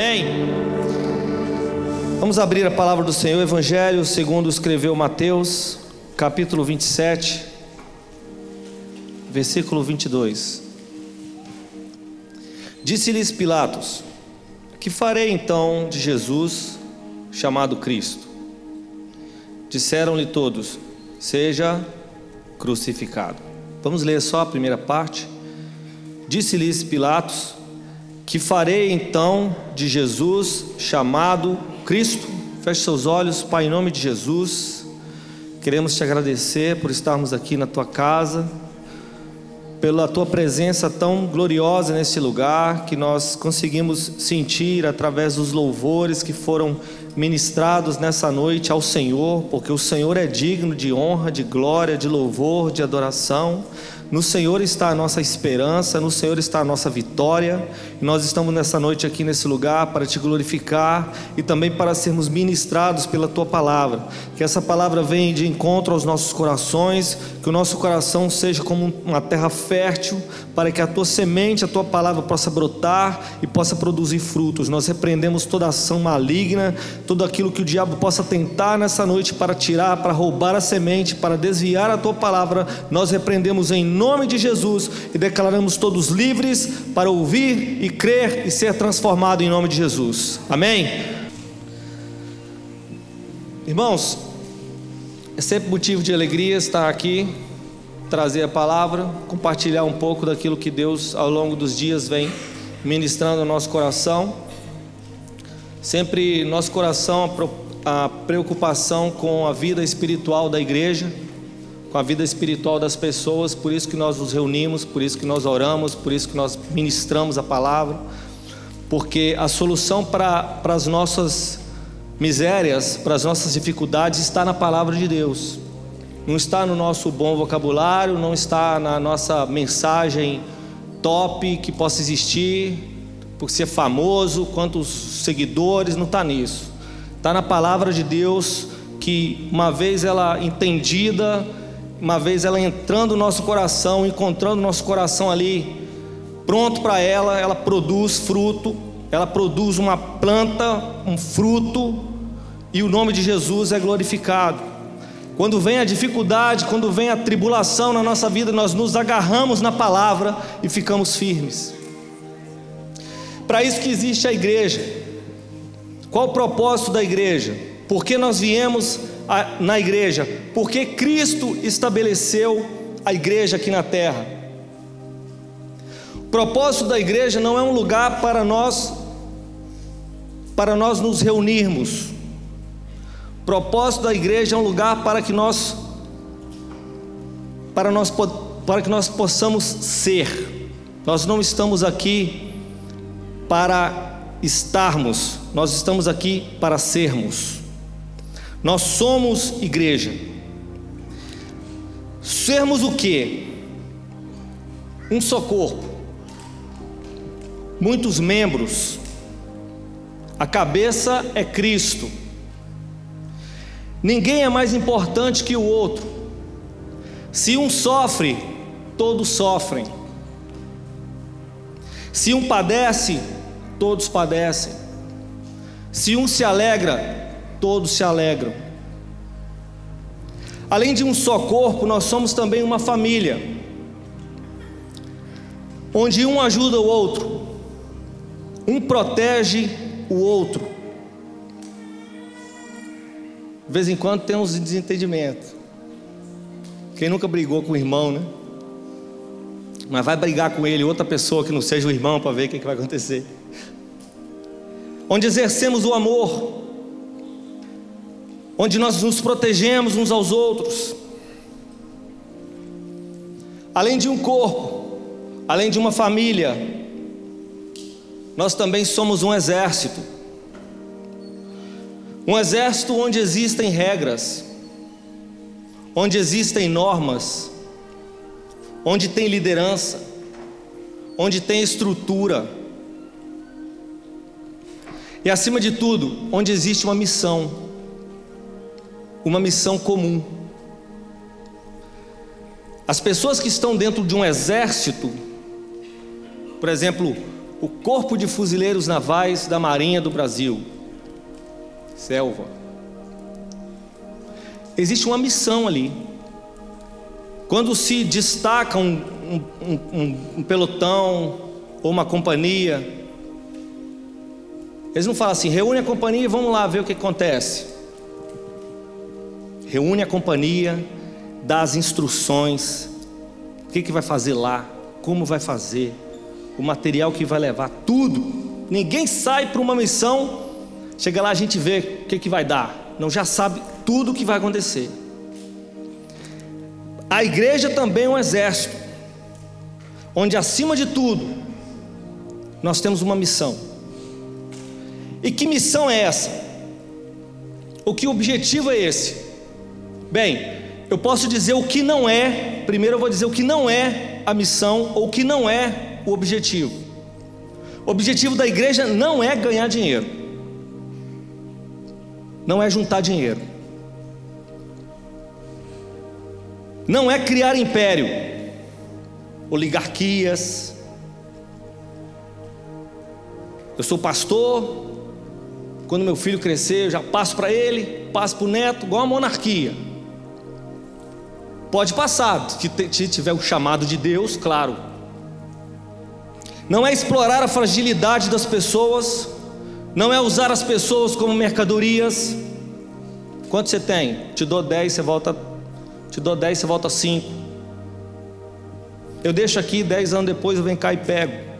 Amém? Vamos abrir a palavra do Senhor, Evangelho segundo escreveu Mateus, capítulo 27, versículo 22. Disse-lhes Pilatos: Que farei então de Jesus, chamado Cristo? Disseram-lhe todos: Seja crucificado. Vamos ler só a primeira parte. Disse-lhes Pilatos: Que farei então de Jesus, chamado Cristo? Feche seus olhos, Pai, em nome de Jesus. Queremos te agradecer por estarmos aqui na tua casa, pela tua presença tão gloriosa nesse lugar, que nós conseguimos sentir através dos louvores que foram ministrados nessa noite ao Senhor, porque o Senhor é digno de honra, de glória, de louvor, de adoração. No Senhor está a nossa esperança, no Senhor está a nossa vitória. E nós estamos nessa noite aqui nesse lugar para te glorificar e também para sermos ministrados pela tua palavra. Que essa palavra venha de encontro aos nossos corações, que o nosso coração seja como uma terra fértil, para que a tua semente, a tua palavra possa brotar e possa produzir frutos. Nós repreendemos toda ação maligna, tudo aquilo que o diabo possa tentar nessa noite para tirar, para roubar a semente, para desviar a tua palavra. Nós repreendemos em nome de Jesus e declaramos todos livres para ouvir e crer e ser transformado em nome de Jesus. Amém? Irmãos, é sempre motivo de alegria estar aqui, trazer a palavra, compartilhar um pouco daquilo que Deus ao longo dos dias vem ministrando no nosso coração. Sempre nosso coração a preocupação com a vida espiritual da igreja com a vida espiritual das pessoas, por isso que nós nos reunimos, por isso que nós oramos, por isso que nós ministramos a palavra, porque a solução para, as nossas misérias, para as nossas dificuldades está na palavra de Deus. Não está no nosso bom vocabulário, não está na nossa mensagem top que possa existir, por ser famoso, quantos seguidores, não está nisso. Está na palavra de Deus que, uma vez ela entendida, uma vez ela entrando no nosso coração, encontrando nosso coração ali, pronto para ela, ela produz fruto, ela produz uma planta, um fruto, e o nome de Jesus é glorificado. Quando vem a dificuldade, quando vem a tribulação na nossa vida, nós nos agarramos na palavra e ficamos firmes. Para isso que existe a igreja. Qual o propósito da igreja? Por que nós viemos na igreja? Porque Cristo estabeleceu a igreja aqui na terra. O propósito da igreja não é um lugar para nós para nós nos reunirmos. O propósito da igreja é um lugar para que nós para nós para que nós possamos ser. Nós não estamos aqui para estarmos, nós estamos aqui para sermos. Nós somos igreja. Sermos o que? Um só corpo, muitos membros. A cabeça é Cristo. Ninguém é mais importante que o outro. Se um sofre, todos sofrem. Se um padece, todos padecem. Se um se alegra, todos se alegram. Além de um só corpo, nós somos também uma família, onde um ajuda o outro, um protege o outro. De vez em quando tem uns desentendimentos. Quem nunca brigou com o irmão, né? Mas vai brigar com ele, outra pessoa que não seja o irmão, para ver o que, que vai acontecer. Onde exercemos o amor, onde nós nos protegemos uns aos outros. Além de um corpo, além de uma família, nós também somos um exército. Um exército onde existem regras, onde existem normas, onde tem liderança, onde tem estrutura. E acima de tudo, onde existe uma missão uma missão comum. As pessoas que estão dentro de um exército, por exemplo, o Corpo de Fuzileiros Navais da Marinha do Brasil. Selva. Existe uma missão ali. Quando se destaca um, um, um, um pelotão ou uma companhia, eles não falam assim, reúne a companhia e vamos lá ver o que acontece. Reúne a companhia, dá as instruções, o que, que vai fazer lá, como vai fazer, o material que vai levar, tudo. Ninguém sai para uma missão, chega lá a gente vê o que, que vai dar. Não já sabe tudo o que vai acontecer. A igreja também é um exército, onde acima de tudo, nós temos uma missão. E que missão é essa? O que objetivo é esse? Bem, eu posso dizer o que não é, primeiro eu vou dizer o que não é a missão ou o que não é o objetivo. O objetivo da igreja não é ganhar dinheiro, não é juntar dinheiro, não é criar império, oligarquias. Eu sou pastor, quando meu filho crescer, eu já passo para ele, passo para o neto, igual a monarquia. Pode passar, se tiver o chamado de Deus, claro. Não é explorar a fragilidade das pessoas, não é usar as pessoas como mercadorias. Quanto você tem? Te dou 10, você volta. Te dou 10, você volta 5. Eu deixo aqui, 10 anos depois eu venho cá e pego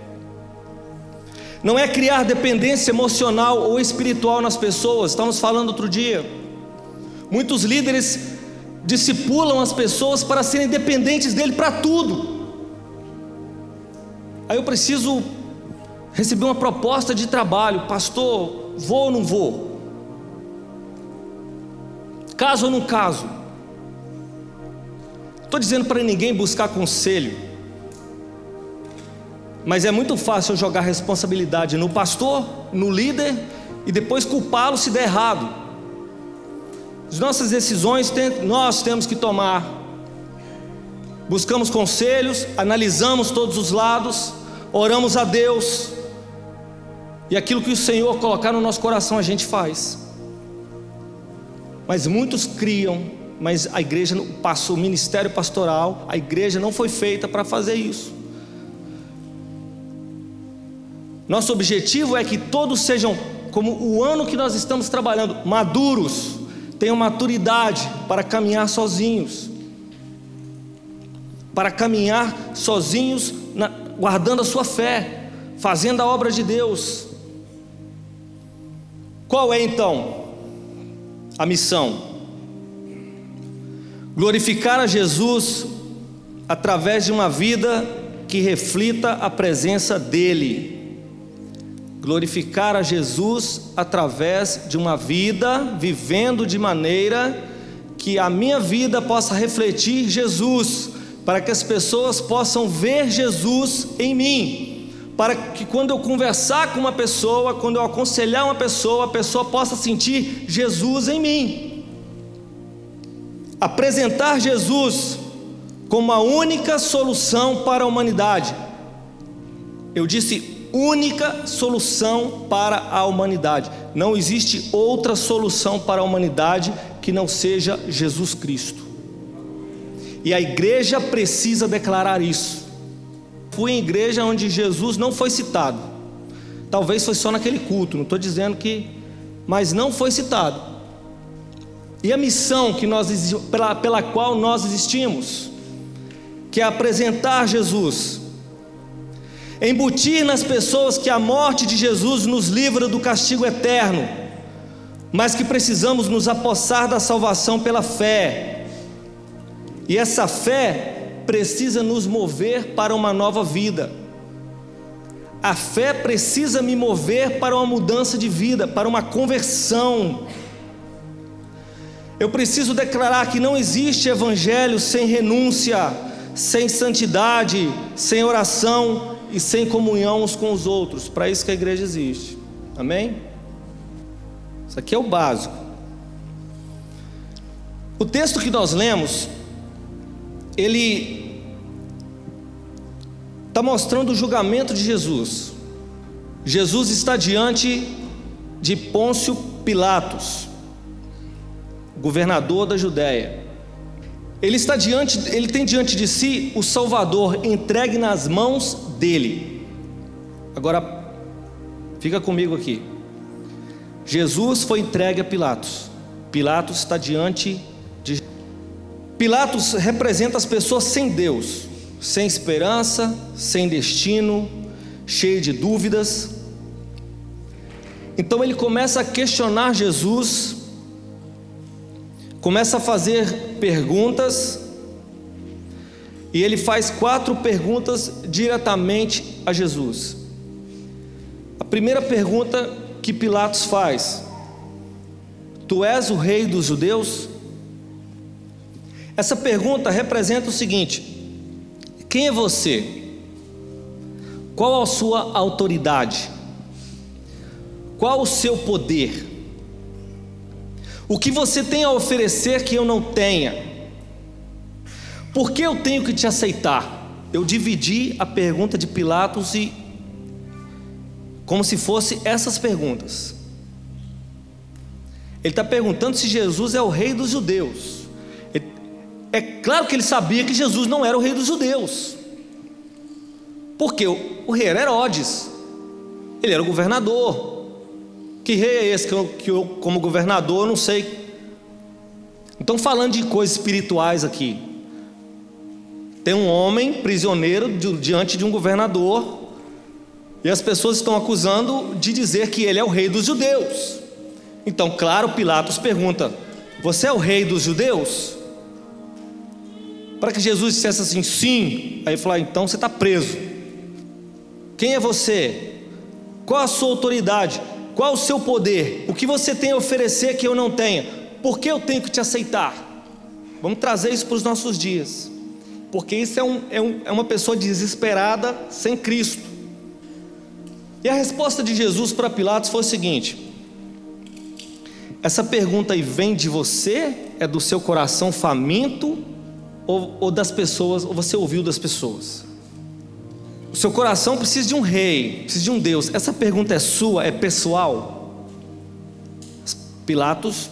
não é criar dependência emocional ou espiritual nas pessoas, estamos falando outro dia. Muitos líderes discipulam as pessoas para serem dependentes dele para tudo. Aí eu preciso receber uma proposta de trabalho, pastor, vou ou não vou? Caso ou não caso? Estou dizendo para ninguém buscar conselho. Mas é muito fácil jogar responsabilidade no pastor, no líder e depois culpá-lo se der errado. As nossas decisões nós temos que tomar. Buscamos conselhos, analisamos todos os lados, oramos a Deus, e aquilo que o Senhor colocar no nosso coração a gente faz. Mas muitos criam, mas a igreja passou, o ministério pastoral, a igreja não foi feita para fazer isso. Nosso objetivo é que todos sejam, como o ano que nós estamos trabalhando, maduros, tenham maturidade para caminhar sozinhos, para caminhar sozinhos, na, guardando a sua fé, fazendo a obra de Deus. Qual é então a missão? Glorificar a Jesus através de uma vida que reflita a presença dEle glorificar a Jesus através de uma vida vivendo de maneira que a minha vida possa refletir Jesus, para que as pessoas possam ver Jesus em mim, para que quando eu conversar com uma pessoa, quando eu aconselhar uma pessoa, a pessoa possa sentir Jesus em mim. Apresentar Jesus como a única solução para a humanidade. Eu disse única solução para a humanidade. Não existe outra solução para a humanidade que não seja Jesus Cristo. E a igreja precisa declarar isso. Fui em igreja onde Jesus não foi citado. Talvez foi só naquele culto, não estou dizendo que, mas não foi citado. E a missão que nós pela, pela qual nós existimos, que é apresentar Jesus embutir nas pessoas que a morte de Jesus nos livra do castigo eterno, mas que precisamos nos apossar da salvação pela fé. E essa fé precisa nos mover para uma nova vida. A fé precisa me mover para uma mudança de vida, para uma conversão. Eu preciso declarar que não existe evangelho sem renúncia, sem santidade, sem oração, e sem comunhão uns com os outros. Para isso que a igreja existe. Amém? Isso aqui é o básico. O texto que nós lemos, ele está mostrando o julgamento de Jesus. Jesus está diante de Pôncio Pilatos, governador da Judéia. Ele está diante, ele tem diante de si o Salvador entregue nas mãos dele. Agora fica comigo aqui. Jesus foi entregue a Pilatos. Pilatos está diante de Pilatos representa as pessoas sem Deus, sem esperança, sem destino, cheio de dúvidas. Então ele começa a questionar Jesus, começa a fazer perguntas, e ele faz quatro perguntas diretamente a Jesus. A primeira pergunta que Pilatos faz: Tu és o rei dos judeus? Essa pergunta representa o seguinte: Quem é você? Qual a sua autoridade? Qual o seu poder? O que você tem a oferecer que eu não tenha? Por que eu tenho que te aceitar? Eu dividi a pergunta de Pilatos e como se fosse essas perguntas. Ele está perguntando se Jesus é o rei dos judeus. É claro que ele sabia que Jesus não era o rei dos judeus. Porque o, rei era Herodes, ele era o governador. Que rei é esse que eu, que eu, como governador, eu não sei. Então, falando de coisas espirituais aqui, tem um homem prisioneiro diante de um governador, e as pessoas estão acusando de dizer que ele é o rei dos judeus. Então, claro, Pilatos pergunta: Você é o rei dos judeus? Para que Jesus dissesse assim, sim. Aí falou: ah, Então você está preso. Quem é você? Qual a sua autoridade? Qual o seu poder? O que você tem a oferecer que eu não tenha? Por que eu tenho que te aceitar? Vamos trazer isso para os nossos dias, porque isso é, um, é, um, é uma pessoa desesperada sem Cristo. E a resposta de Jesus para Pilatos foi o seguinte: essa pergunta aí vem de você? É do seu coração faminto? Ou, ou das pessoas, ou você ouviu das pessoas? O seu coração precisa de um rei, precisa de um Deus. Essa pergunta é sua, é pessoal? Pilatos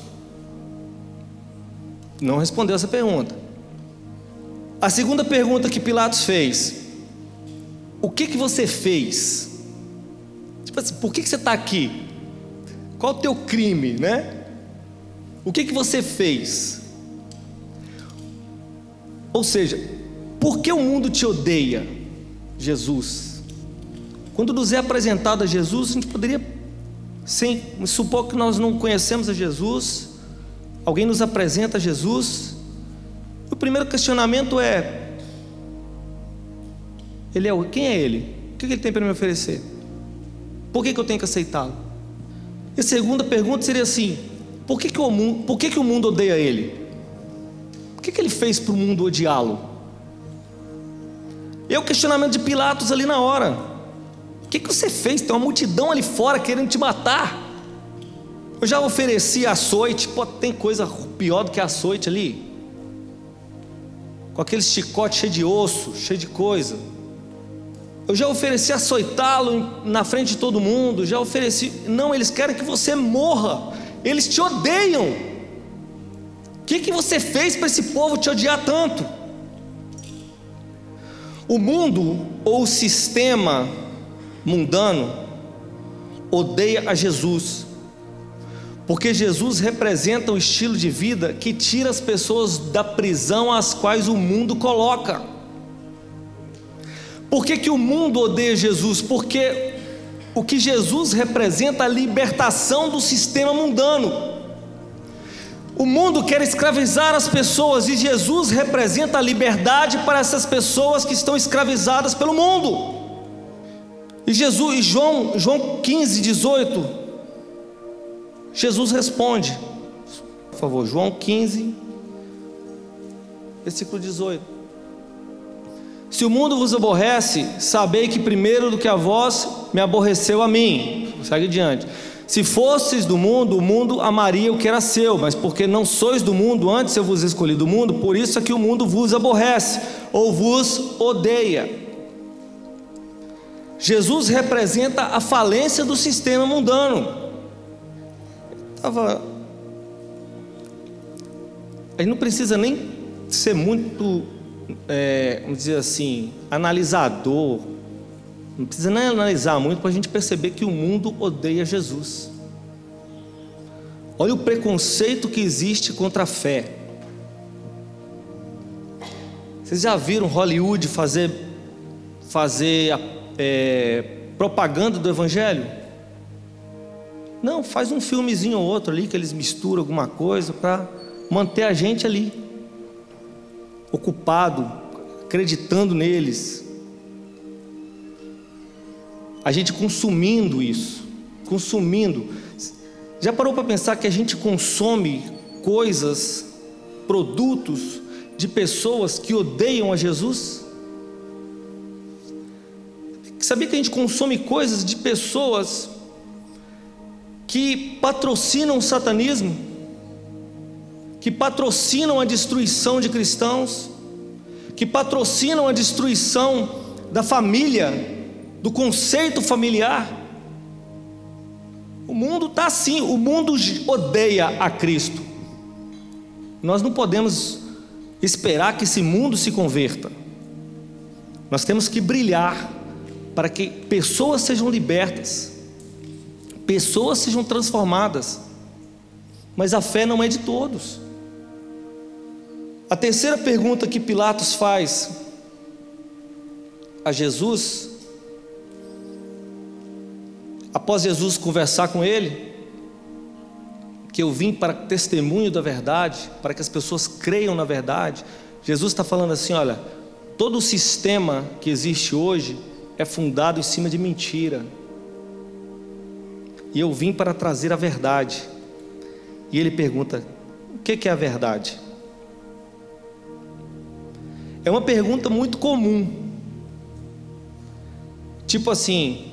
não respondeu essa pergunta. A segunda pergunta que Pilatos fez: O que que você fez? Tipo assim, por que, que você está aqui? Qual o teu crime, né? O que que você fez? Ou seja, por que o mundo te odeia? Jesus. Quando nos é apresentado a Jesus, a gente poderia, sim, supor que nós não conhecemos a Jesus, alguém nos apresenta a Jesus, o primeiro questionamento é: ele é quem é ele? O que ele tem para me oferecer? Por que, que eu tenho que aceitá-lo? E a segunda pergunta seria assim: por que, que, o, mundo, por que, que o mundo odeia ele? O que, que ele fez para o mundo odiá-lo? E é o questionamento de Pilatos ali na hora: O que, que você fez? Tem uma multidão ali fora querendo te matar. Eu já ofereci açoite, pô, tem coisa pior do que açoite ali. Com aquele chicote cheio de osso, cheio de coisa. Eu já ofereci açoitá-lo na frente de todo mundo, já ofereci. Não, eles querem que você morra. Eles te odeiam. O que, que você fez para esse povo te odiar tanto? O mundo ou o sistema mundano odeia a Jesus, porque Jesus representa o estilo de vida que tira as pessoas da prisão às quais o mundo coloca. Por que, que o mundo odeia Jesus? Porque o que Jesus representa é a libertação do sistema mundano. O mundo quer escravizar as pessoas e Jesus representa a liberdade para essas pessoas que estão escravizadas pelo mundo. E Jesus, e João, João 15, 18, Jesus responde, por favor, João 15, versículo 18. Se o mundo vos aborrece, sabei que primeiro do que a vós me aborreceu a mim. Segue adiante. Se fosseis do mundo, o mundo amaria o que era seu, mas porque não sois do mundo, antes eu vos escolhi do mundo, por isso é que o mundo vos aborrece ou vos odeia. Jesus representa a falência do sistema mundano. Tava a gente não precisa nem ser muito, é, vamos dizer assim, analisador. Não precisa nem analisar muito para a gente perceber que o mundo odeia Jesus. Olha o preconceito que existe contra a fé. Vocês já viram Hollywood fazer, fazer é, propaganda do Evangelho? Não, faz um filmezinho ou outro ali que eles misturam alguma coisa para manter a gente ali, ocupado, acreditando neles. A gente consumindo isso, consumindo. Já parou para pensar que a gente consome coisas, produtos de pessoas que odeiam a Jesus? Sabia que a gente consome coisas de pessoas que patrocinam o satanismo, que patrocinam a destruição de cristãos, que patrocinam a destruição da família, do conceito familiar? O mundo está assim, o mundo odeia a Cristo. Nós não podemos esperar que esse mundo se converta. Nós temos que brilhar para que pessoas sejam libertas, pessoas sejam transformadas. Mas a fé não é de todos. A terceira pergunta que Pilatos faz a Jesus após Jesus conversar com ele, que eu vim para testemunho da verdade, para que as pessoas creiam na verdade, Jesus está falando assim: olha, todo o sistema que existe hoje é fundado em cima de mentira, e eu vim para trazer a verdade. E ele pergunta: o que é a verdade? É uma pergunta muito comum. Tipo assim,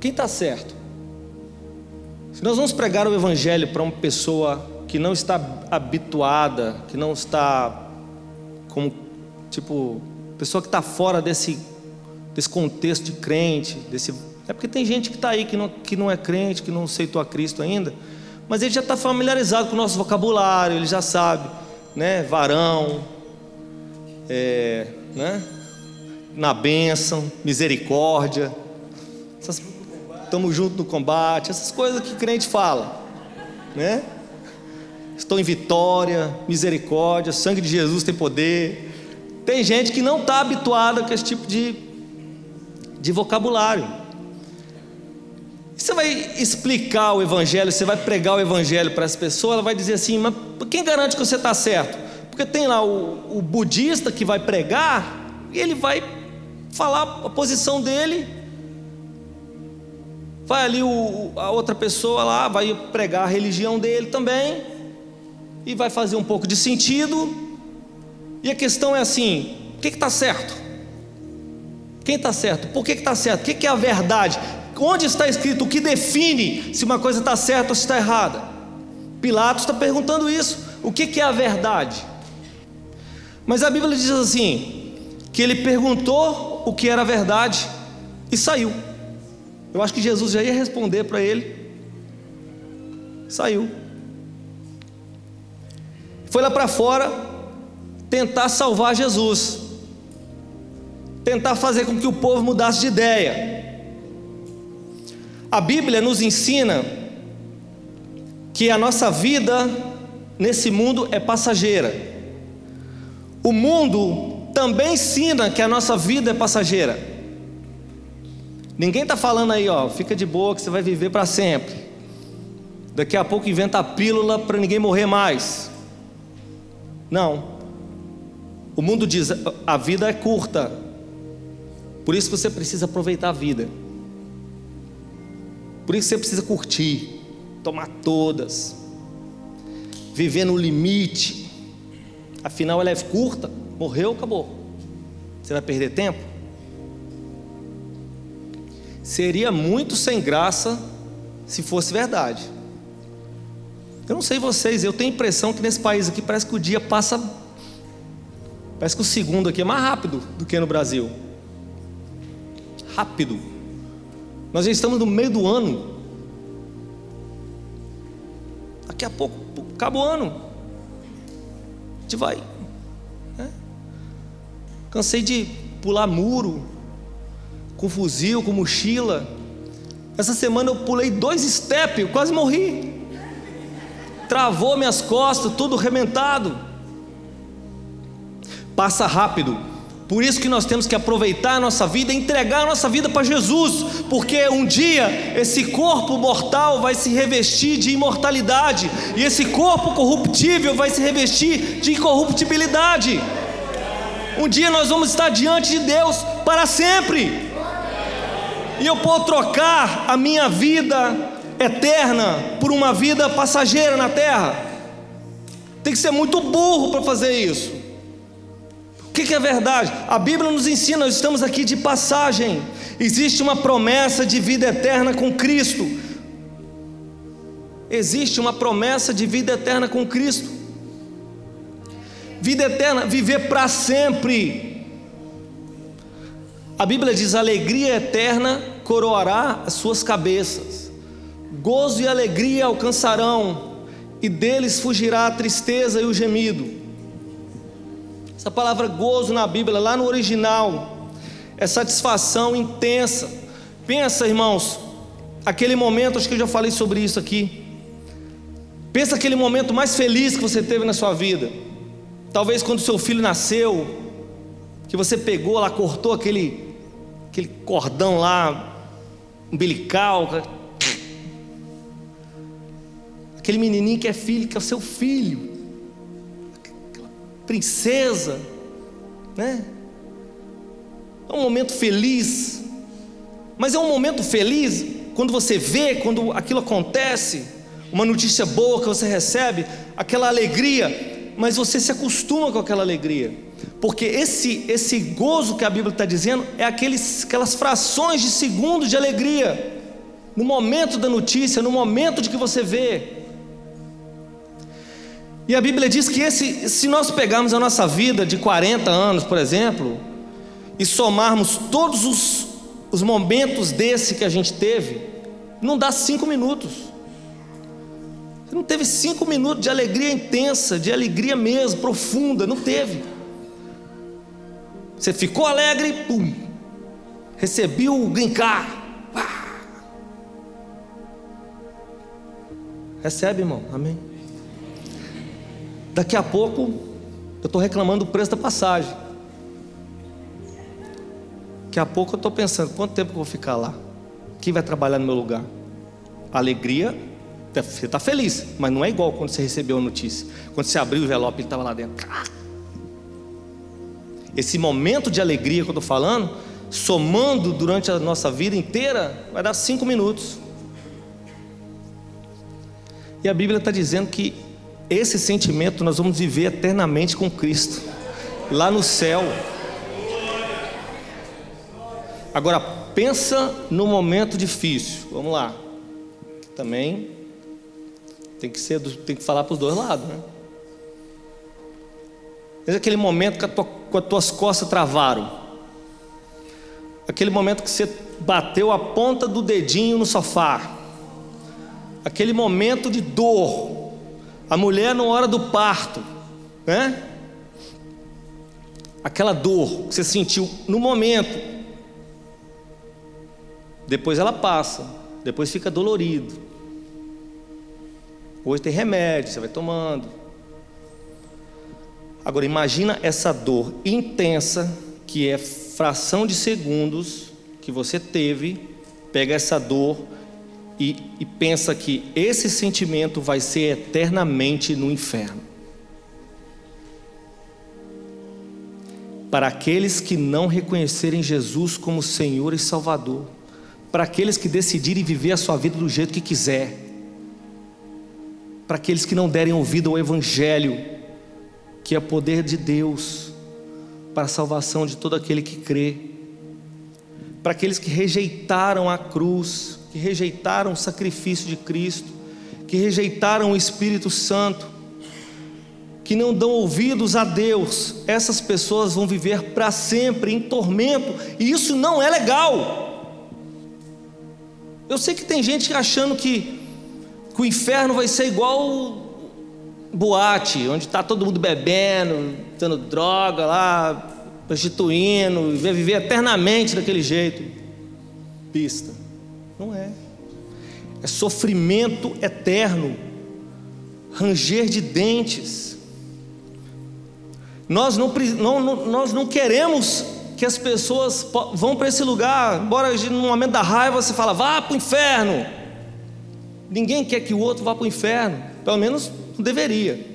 quem está certo? Se nós vamos pregar o Evangelho para uma pessoa que não está habituada, que não está como, tipo, pessoa que está fora desse, desse contexto de crente, desse, é porque tem gente que está aí que não, que não é crente, que não aceitou a Cristo ainda, mas ele já está familiarizado com o nosso vocabulário, ele já sabe, né? Varão, é, né? Na bênção, misericórdia, estamos juntos no combate, essas coisas que crente fala, né? Estou em vitória, misericórdia, sangue de Jesus tem poder. Tem gente que não está habituada com esse tipo de, de vocabulário. Você vai explicar o Evangelho, você vai pregar o Evangelho para essa pessoa, ela vai dizer assim: mas quem garante que você está certo? Porque tem lá o, o budista que vai pregar e ele vai falar a posição dele Vai ali o, a outra pessoa lá, vai pregar a religião dele também, e vai fazer um pouco de sentido. E a questão é assim: o que está certo? Quem está certo? Por que está certo? O que, que é a verdade? Onde está escrito o que define se uma coisa está certa ou se está errada? Pilatos está perguntando isso. O que, é a verdade? Mas a Bíblia diz assim: que ele perguntou o que era a verdade e saiu. Eu acho que Jesus já ia responder para ele. Saiu. Foi lá para fora tentar salvar Jesus. Tentar fazer com que o povo mudasse de ideia. A Bíblia nos ensina que a nossa vida nesse mundo é passageira. O mundo também ensina que a nossa vida é passageira. Ninguém está falando aí, ó, fica de boa que você vai viver para sempre. Daqui a pouco inventa a pílula para ninguém morrer mais. Não. O mundo diz: a vida é curta. Por isso que você precisa aproveitar a vida. Por isso você precisa curtir, tomar todas, viver no limite. Afinal, ela é curta, morreu, acabou. Você vai perder tempo? seria muito sem graça se fosse verdade. Eu não sei vocês, eu tenho a impressão que nesse país aqui parece que o dia passa. Parece que o segundo aqui é mais rápido do que no Brasil. rápido. Nós já estamos no meio do ano. Daqui a pouco acaba o ano. A gente vai. Né? Cansei de pular muro, com fuzil, com mochila. Essa semana eu pulei dois step, quase morri. Travou minhas costas, tudo rementado. Passa rápido. Por isso que nós temos que aproveitar a nossa vida entregar a nossa vida para Jesus, porque um dia esse corpo mortal vai se revestir de imortalidade, e esse corpo corruptível vai se revestir de incorruptibilidade. Um dia nós vamos estar diante de Deus para sempre. E eu posso trocar a minha vida eterna por uma vida passageira na terra. Tem que ser muito burro para fazer isso. O que, que é verdade? A Bíblia nos ensina, nós estamos aqui de passagem. Existe uma promessa de vida eterna com Cristo. Existe uma promessa de vida eterna com Cristo. Vida eterna, viver para sempre. A Bíblia diz: alegria eterna coroará as suas cabeças, gozo e alegria alcançarão, e deles fugirá a tristeza e o gemido. Essa palavra gozo na Bíblia, lá no original, é satisfação intensa. Pensa, irmãos, aquele momento, acho que eu já falei sobre isso aqui. Pensa aquele momento mais feliz que você teve na sua vida. Talvez quando seu filho nasceu, que você pegou lá, cortou aquele, aquele cordão lá, umbilical. Aquele menininho que é filho, que é o seu filho princesa, né? É um momento feliz, mas é um momento feliz quando você vê, quando aquilo acontece, uma notícia boa que você recebe, aquela alegria, mas você se acostuma com aquela alegria, porque esse, esse gozo que a Bíblia está dizendo é aqueles, aquelas frações de segundos de alegria, no momento da notícia, no momento de que você vê, e a Bíblia diz que esse, se nós pegarmos a nossa vida de 40 anos, por exemplo, e somarmos todos os, os momentos desse que a gente teve, não dá cinco minutos. Você não teve cinco minutos de alegria intensa, de alegria mesmo, profunda, não teve. Você ficou alegre, pum, recebi o green Recebe, irmão, amém. Daqui a pouco eu estou reclamando do preço da passagem. Daqui a pouco eu estou pensando, quanto tempo eu vou ficar lá? Quem vai trabalhar no meu lugar? alegria, você está feliz, mas não é igual quando você recebeu a notícia. Quando você abriu o envelope, ele estava lá dentro. Esse momento de alegria que eu estou falando, somando durante a nossa vida inteira, vai dar cinco minutos. E a Bíblia está dizendo que esse sentimento nós vamos viver eternamente com Cristo, lá no céu. Agora, pensa no momento difícil. Vamos lá. Também tem que ser, tem que falar para os dois lados, né? Mas aquele momento que, tua, que as tuas costas travaram. Aquele momento que você bateu a ponta do dedinho no sofá. Aquele momento de dor a mulher na hora do parto, né? Aquela dor que você sentiu no momento, depois ela passa, depois fica dolorido. Hoje tem remédio, você vai tomando. Agora imagina essa dor intensa que é fração de segundos que você teve, pega essa dor e, e pensa que esse sentimento vai ser eternamente no inferno. Para aqueles que não reconhecerem Jesus como Senhor e Salvador, para aqueles que decidirem viver a sua vida do jeito que quiser, para aqueles que não derem ouvido ao Evangelho, que é poder de Deus para a salvação de todo aquele que crê, para aqueles que rejeitaram a cruz, que rejeitaram o sacrifício de Cristo, que rejeitaram o Espírito Santo, que não dão ouvidos a Deus, essas pessoas vão viver para sempre em tormento, e isso não é legal. Eu sei que tem gente achando que, que o inferno vai ser igual boate, onde está todo mundo bebendo, dando droga lá, prostituindo, vai viver eternamente daquele jeito. Pista. Não é. É sofrimento eterno, ranger de dentes. Nós não, não, nós não queremos que as pessoas vão para esse lugar, embora no momento da raiva você fala, vá para o inferno. Ninguém quer que o outro vá para o inferno, pelo menos não deveria.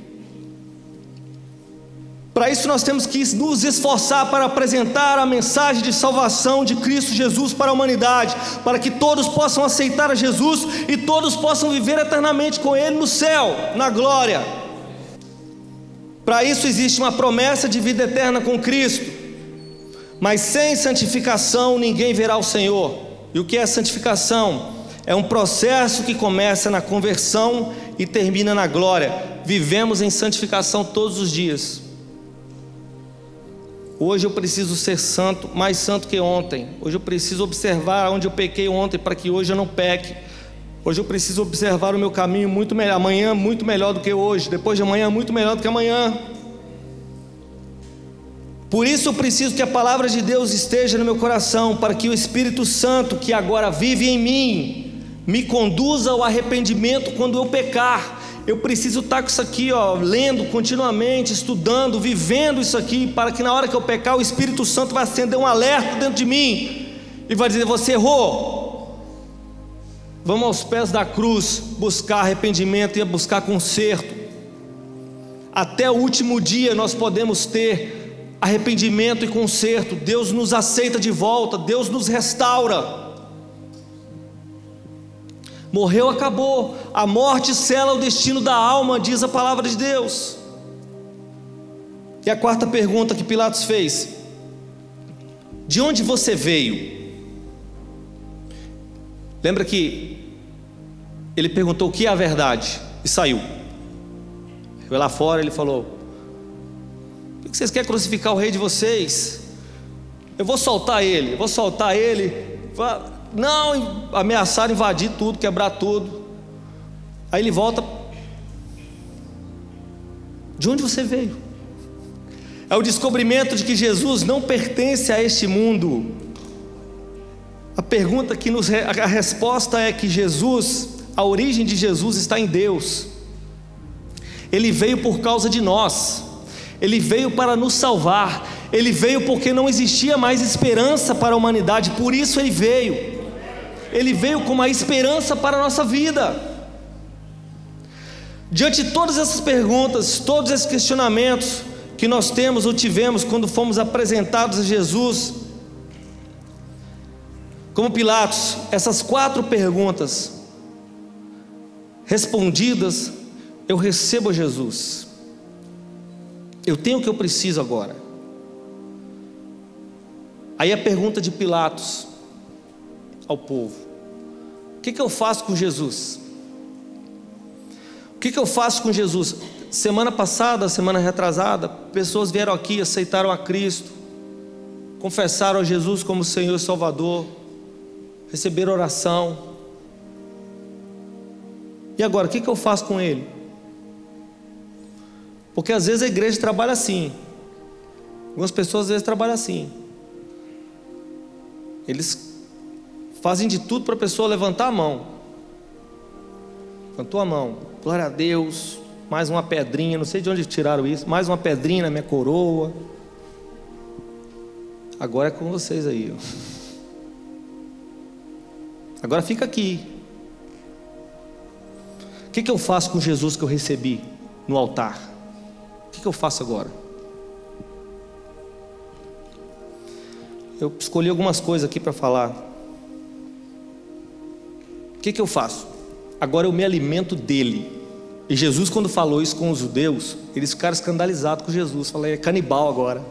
Para isso nós temos que nos esforçar para apresentar a mensagem de salvação de Cristo Jesus para a humanidade, para que todos possam aceitar a Jesus e todos possam viver eternamente com Ele no céu, na glória. Para isso existe uma promessa de vida eterna com Cristo, mas sem santificação ninguém verá o Senhor. E o que é santificação? É um processo que começa na conversão e termina na glória. Vivemos em santificação todos os dias. Hoje eu preciso ser santo, mais santo que ontem. Hoje eu preciso observar onde eu pequei ontem para que hoje eu não peque. Hoje eu preciso observar o meu caminho muito melhor, amanhã muito melhor do que hoje, depois de amanhã muito melhor do que amanhã. Por isso eu preciso que a palavra de Deus esteja no meu coração, para que o Espírito Santo, que agora vive em mim, me conduza ao arrependimento quando eu pecar eu preciso estar com isso aqui, ó, lendo continuamente, estudando, vivendo isso aqui, para que na hora que eu pecar, o Espírito Santo vai acender um alerta dentro de mim e vai dizer: Você errou. Vamos aos pés da cruz buscar arrependimento e buscar conserto. Até o último dia nós podemos ter arrependimento e conserto. Deus nos aceita de volta, Deus nos restaura. Morreu, acabou. A morte sela o destino da alma, diz a palavra de Deus. E a quarta pergunta que Pilatos fez: De onde você veio? Lembra que ele perguntou o que é a verdade e saiu. Foi lá fora, ele falou: Por que vocês querem crucificar o rei de vocês? Eu vou soltar ele, vou soltar ele. Não, ameaçaram invadir tudo, quebrar tudo. Aí ele volta. De onde você veio? É o descobrimento de que Jesus não pertence a este mundo. A pergunta que nos a resposta é que Jesus, a origem de Jesus está em Deus. Ele veio por causa de nós. Ele veio para nos salvar. Ele veio porque não existia mais esperança para a humanidade, por isso ele veio ele veio com uma esperança para a nossa vida. Diante de todas essas perguntas, todos esses questionamentos que nós temos ou tivemos quando fomos apresentados a Jesus, como Pilatos, essas quatro perguntas respondidas, eu recebo a Jesus. Eu tenho o que eu preciso agora. Aí a pergunta de Pilatos ao povo: que, que eu faço com Jesus? O que, que eu faço com Jesus? Semana passada, semana retrasada, pessoas vieram aqui, aceitaram a Cristo, confessaram a Jesus como Senhor e Salvador, receberam oração. E agora, o que, que eu faço com ele? Porque às vezes a igreja trabalha assim. Algumas pessoas às vezes trabalham assim. Eles fazem de tudo para a pessoa levantar a mão. Levantou a mão, glória a Deus, mais uma pedrinha, não sei de onde tiraram isso, mais uma pedrinha na minha coroa. Agora é com vocês aí. Ó. Agora fica aqui. O que, que eu faço com Jesus que eu recebi no altar? O que, que eu faço agora? Eu escolhi algumas coisas aqui para falar que, que eu faço? Agora eu me alimento dele. E Jesus, quando falou isso com os judeus, eles ficaram escandalizados com Jesus. Falei, é canibal agora.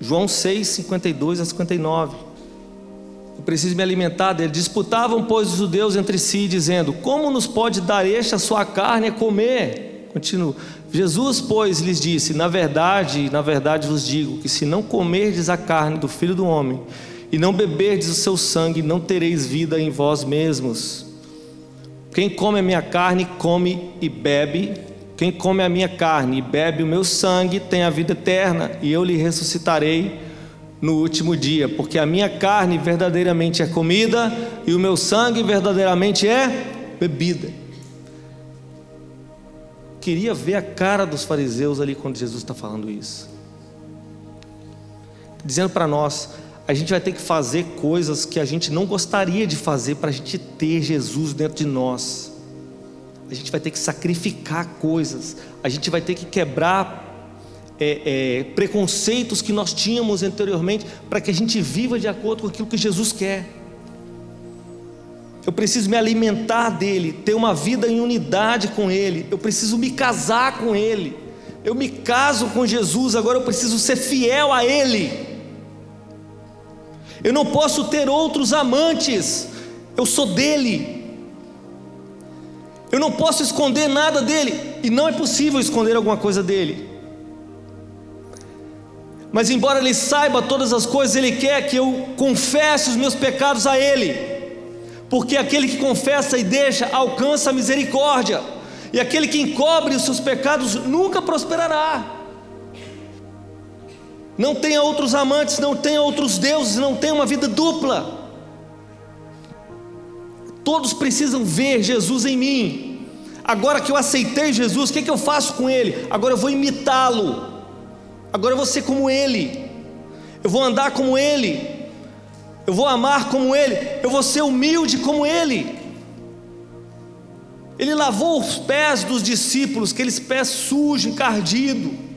João 6, 52 a 59. Eu preciso me alimentar dele. Disputavam, pois, os judeus entre si, dizendo: Como nos pode dar este a sua carne a comer? Continuo. Jesus, pois, lhes disse: Na verdade, na verdade vos digo que se não comerdes a carne do Filho do Homem e não beberdes o seu sangue, não tereis vida em vós mesmos. Quem come a minha carne, come e bebe. Quem come a minha carne e bebe o meu sangue, tem a vida eterna, e eu lhe ressuscitarei no último dia, porque a minha carne verdadeiramente é comida e o meu sangue verdadeiramente é bebida. Queria ver a cara dos fariseus ali quando Jesus está falando isso, dizendo para nós: a gente vai ter que fazer coisas que a gente não gostaria de fazer para a gente ter Jesus dentro de nós. A gente vai ter que sacrificar coisas, a gente vai ter que quebrar é, é, preconceitos que nós tínhamos anteriormente para que a gente viva de acordo com aquilo que Jesus quer. Eu preciso me alimentar dele, ter uma vida em unidade com ele, eu preciso me casar com ele. Eu me caso com Jesus, agora eu preciso ser fiel a ele. Eu não posso ter outros amantes, eu sou dele. Eu não posso esconder nada dele, e não é possível esconder alguma coisa dele. Mas, embora ele saiba todas as coisas, ele quer que eu confesse os meus pecados a ele, porque aquele que confessa e deixa alcança a misericórdia, e aquele que encobre os seus pecados nunca prosperará. Não tenha outros amantes, não tenha outros deuses, não tenha uma vida dupla. Todos precisam ver Jesus em mim. Agora que eu aceitei Jesus, o que, é que eu faço com Ele? Agora eu vou imitá-lo. Agora eu vou ser como Ele. Eu vou andar como Ele. Eu vou amar como Ele. Eu vou ser humilde como Ele. Ele lavou os pés dos discípulos, aqueles pés sujos, encardidos.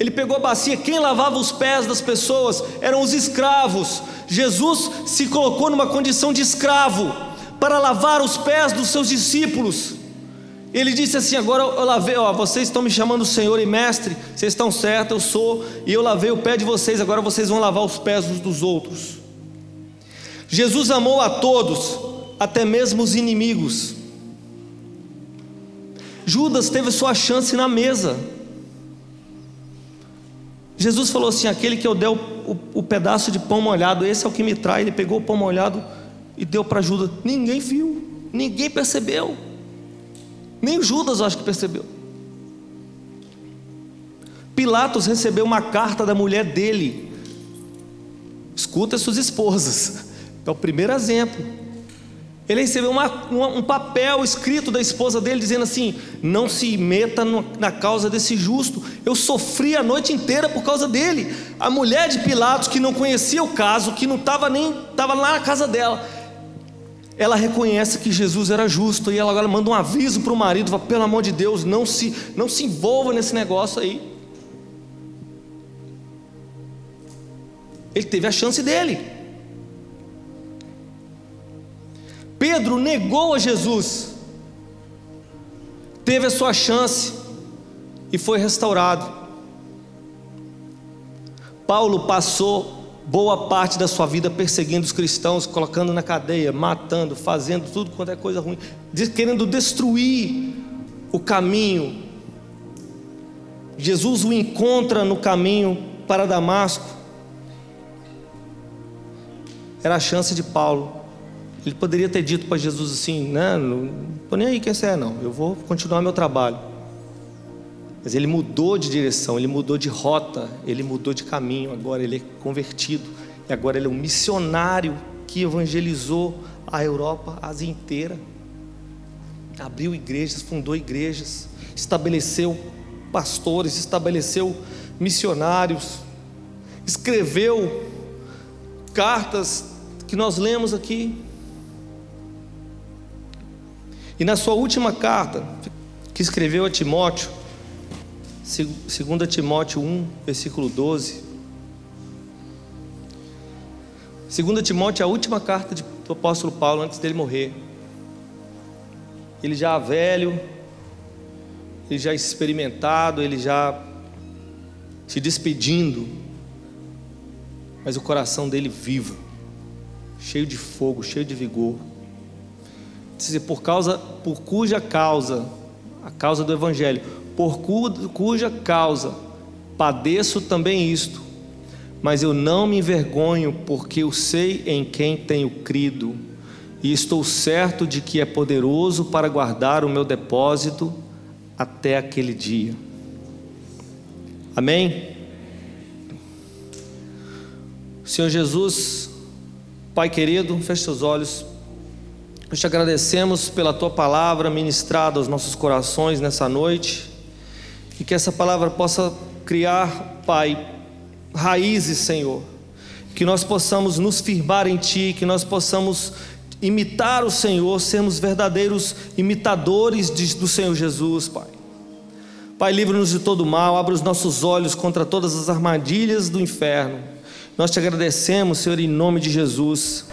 Ele pegou a bacia, quem lavava os pés das pessoas eram os escravos. Jesus se colocou numa condição de escravo para lavar os pés dos seus discípulos. Ele disse assim: Agora eu lavei, ó, vocês estão me chamando Senhor e Mestre, vocês estão certos, eu sou, e eu lavei o pé de vocês, agora vocês vão lavar os pés uns dos outros. Jesus amou a todos, até mesmo os inimigos. Judas teve sua chance na mesa. Jesus falou assim: aquele que eu der o, o, o, pedaço de pão molhado, esse é o que me trai. Ele pegou o pão molhado e deu para Judas. Ninguém viu, ninguém percebeu, nem Judas acho que percebeu. Pilatos recebeu uma carta da mulher dele. Escuta suas esposas, é o primeiro exemplo. Ele recebeu uma, uma, um papel escrito da esposa dele dizendo assim: Não se meta no, na causa desse justo. Eu sofri a noite inteira por causa dele. A mulher de Pilatos, que não conhecia o caso, que não estava nem estava lá na casa dela, ela reconhece que Jesus era justo e ela agora manda um aviso para o marido: fala, Pelo amor de Deus, não se, não se envolva nesse negócio aí. Ele teve a chance dele. Pedro negou a Jesus, teve a sua chance e foi restaurado. Paulo passou boa parte da sua vida perseguindo os cristãos, colocando na cadeia, matando, fazendo tudo quanto é coisa ruim, querendo destruir o caminho. Jesus o encontra no caminho para Damasco. Era a chance de Paulo ele poderia ter dito para Jesus assim: né, Não estou nem aí quem você é, não, eu vou continuar meu trabalho. Mas ele mudou de direção, ele mudou de rota, ele mudou de caminho. Agora ele é convertido, e agora ele é um missionário que evangelizou a Europa, a Ásia inteira. Abriu igrejas, fundou igrejas, estabeleceu pastores, estabeleceu missionários, escreveu cartas que nós lemos aqui. E na sua última carta, que escreveu a Timóteo, 2 Timóteo 1, versículo 12. 2 Timóteo é a última carta do apóstolo Paulo antes dele morrer. Ele já velho, ele já experimentado, ele já se despedindo, mas o coração dele vivo, cheio de fogo, cheio de vigor por causa, por cuja causa a causa do Evangelho, por cuja causa padeço também isto, mas eu não me envergonho, porque eu sei em quem tenho crido, e estou certo de que é poderoso para guardar o meu depósito até aquele dia. Amém? Senhor Jesus, Pai querido, feche seus olhos. Nós te agradecemos pela tua palavra ministrada aos nossos corações nessa noite e que essa palavra possa criar, Pai, raízes, Senhor. Que nós possamos nos firmar em Ti, que nós possamos imitar o Senhor, sermos verdadeiros imitadores de, do Senhor Jesus, Pai. Pai, livra-nos de todo mal, abra os nossos olhos contra todas as armadilhas do inferno. Nós te agradecemos, Senhor, em nome de Jesus.